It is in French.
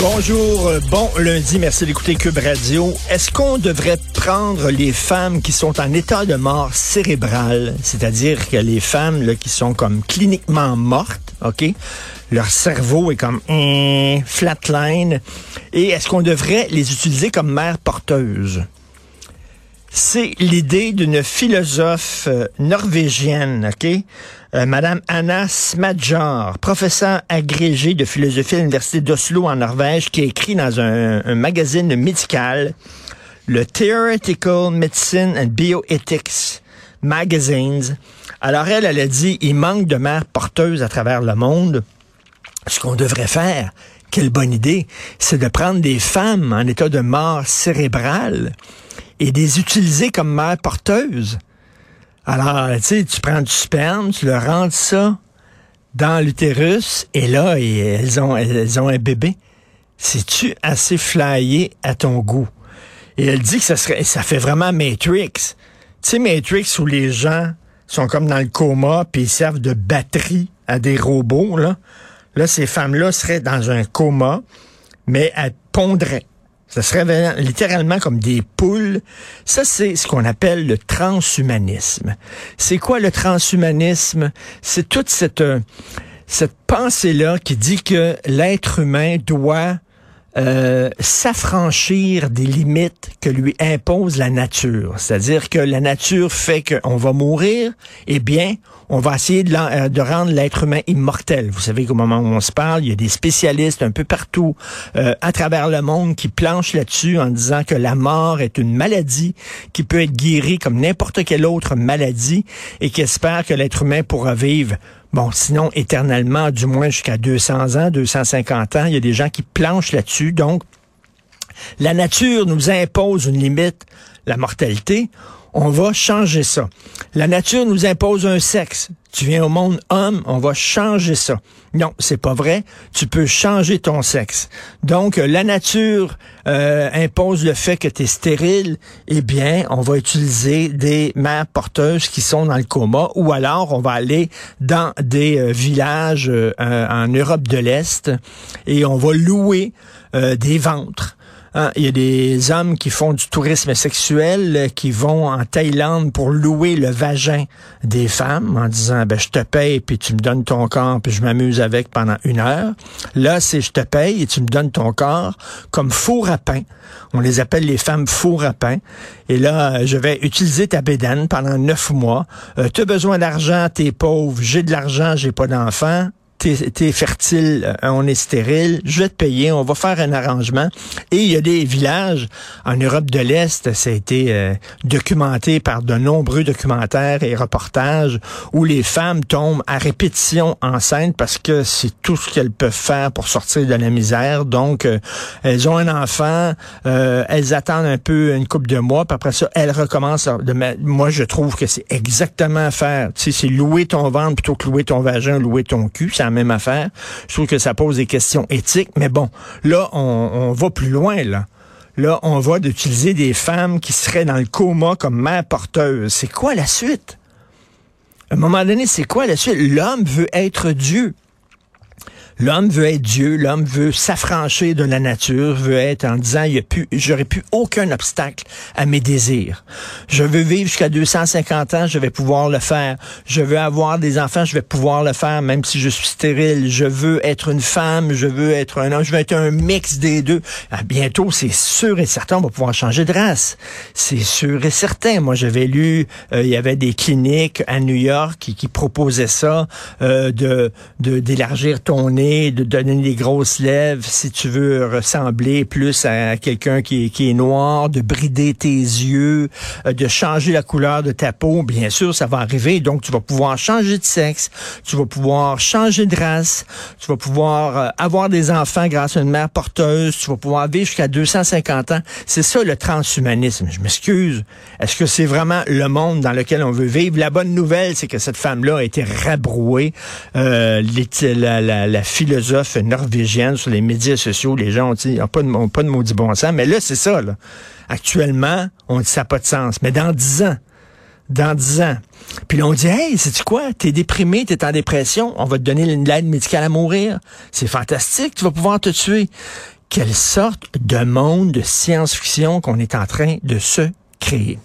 Bonjour, euh, bon lundi, merci d'écouter Cube Radio. Est-ce qu'on devrait prendre les femmes qui sont en état de mort cérébrale, c'est-à-dire que les femmes qui sont comme cliniquement mortes, OK? Leur cerveau est comme hum, flatline. Et est-ce qu'on devrait les utiliser comme mères porteuses? C'est l'idée d'une philosophe euh, norvégienne, OK? Euh, Madame Anna Smadjar, professeure agrégée de philosophie à l'Université d'Oslo en Norvège, qui a écrit dans un, un magazine médical, le Theoretical Medicine and Bioethics Magazines. Alors elle, elle a dit, il manque de mères porteuses à travers le monde. Ce qu'on devrait faire, quelle bonne idée, c'est de prendre des femmes en état de mort cérébrale et les utiliser comme mères porteuses. Alors, tu sais, tu prends du sperme, tu leur rentres ça dans l'utérus, et là, elles, ont, elles ont un bébé. C'est-tu assez flyé à ton goût? Et elle dit que ça serait, ça fait vraiment Matrix. Tu sais, Matrix où les gens sont comme dans le coma, puis ils servent de batterie à des robots, là. Là, ces femmes-là seraient dans un coma, mais elles pondraient. Ça serait littéralement comme des poules. Ça, c'est ce qu'on appelle le transhumanisme. C'est quoi le transhumanisme? C'est toute cette, euh, cette pensée-là qui dit que l'être humain doit euh, s'affranchir des limites que lui impose la nature. C'est-à-dire que la nature fait qu'on va mourir, eh bien, on va essayer de, euh, de rendre l'être humain immortel. Vous savez qu'au moment où on se parle, il y a des spécialistes un peu partout euh, à travers le monde qui planchent là-dessus en disant que la mort est une maladie qui peut être guérie comme n'importe quelle autre maladie et qui espèrent que l'être humain pourra vivre Bon, sinon, éternellement, du moins jusqu'à 200 ans, 250 ans, il y a des gens qui planchent là-dessus. Donc, la nature nous impose une limite, la mortalité. On va changer ça. La nature nous impose un sexe. Tu viens au monde homme, on va changer ça. Non, c'est pas vrai. Tu peux changer ton sexe. Donc, la nature euh, impose le fait que tu stérile. Eh bien, on va utiliser des mères porteuses qui sont dans le coma, ou alors on va aller dans des euh, villages euh, en Europe de l'Est et on va louer des ventres Hein, il y a des hommes qui font du tourisme sexuel, euh, qui vont en Thaïlande pour louer le vagin des femmes en disant, ben, je te paye, puis tu me donnes ton corps, puis je m'amuse avec pendant une heure. Là, c'est je te paye et tu me donnes ton corps comme four à pain. On les appelle les femmes four à pain. Et là, euh, je vais utiliser ta bédaine pendant neuf mois. Euh, tu as besoin d'argent, t'es pauvre, j'ai de l'argent, j'ai pas d'enfant t'es fertile, euh, on est stérile, je vais te payer, on va faire un arrangement. Et il y a des villages en Europe de l'Est, ça a été euh, documenté par de nombreux documentaires et reportages où les femmes tombent à répétition enceintes parce que c'est tout ce qu'elles peuvent faire pour sortir de la misère. Donc, euh, elles ont un enfant, elles attendent un peu une couple de mois, puis après ça, elles recommencent. De Moi, je trouve que c'est exactement à faire. Tu c'est louer ton ventre plutôt que louer ton vagin, louer ton cul. Même affaire. Je trouve que ça pose des questions éthiques, mais bon, là, on, va plus loin, là. On va d'utiliser des femmes qui seraient dans le coma comme mère porteuse. C'est quoi la suite? À un moment donné, c'est quoi la suite? L'homme veut être Dieu. L'homme veut être Dieu, l'homme veut s'affranchir de la nature, veut être en disant, il y a plus, j'aurais plus aucun obstacle à mes désirs. Je veux vivre jusqu'à 250 ans, je vais pouvoir le faire. Je veux avoir des enfants, je vais pouvoir le faire, même si je suis stérile. Je veux être une femme, je veux être un homme, je veux être un mix des deux. À ah, bientôt, c'est sûr et certain, on va pouvoir changer de race. C'est sûr et certain. Moi, j'avais lu, euh, il y avait des cliniques à New York qui, qui proposaient ça, euh, de d'élargir ton nez de donner des grosses lèvres si tu veux ressembler plus à quelqu'un qui, qui est noir, de brider tes yeux, euh, de changer la couleur de ta peau. Bien sûr, ça va arriver. Donc, tu vas pouvoir changer de sexe, tu vas pouvoir changer de race, tu vas pouvoir euh, avoir des enfants grâce à une mère porteuse, tu vas pouvoir vivre jusqu'à 250 ans. C'est ça le transhumanisme. Je m'excuse. Est-ce que c'est vraiment le monde dans lequel on veut vivre? La bonne nouvelle, c'est que cette femme-là a été rabrouée. Euh, la, la, la, philosophe norvégienne sur les médias sociaux, les gens ont dit, pas de, pas de maudit bon sens. Mais là, c'est ça, là. Actuellement, on dit ça n'a pas de sens. Mais dans dix ans, dans dix ans, puis là, on dit, hey, sais-tu quoi? T'es déprimé, t'es en dépression, on va te donner l'aide médicale à mourir. C'est fantastique, tu vas pouvoir te tuer. Quelle sorte de monde de science-fiction qu'on est en train de se créer.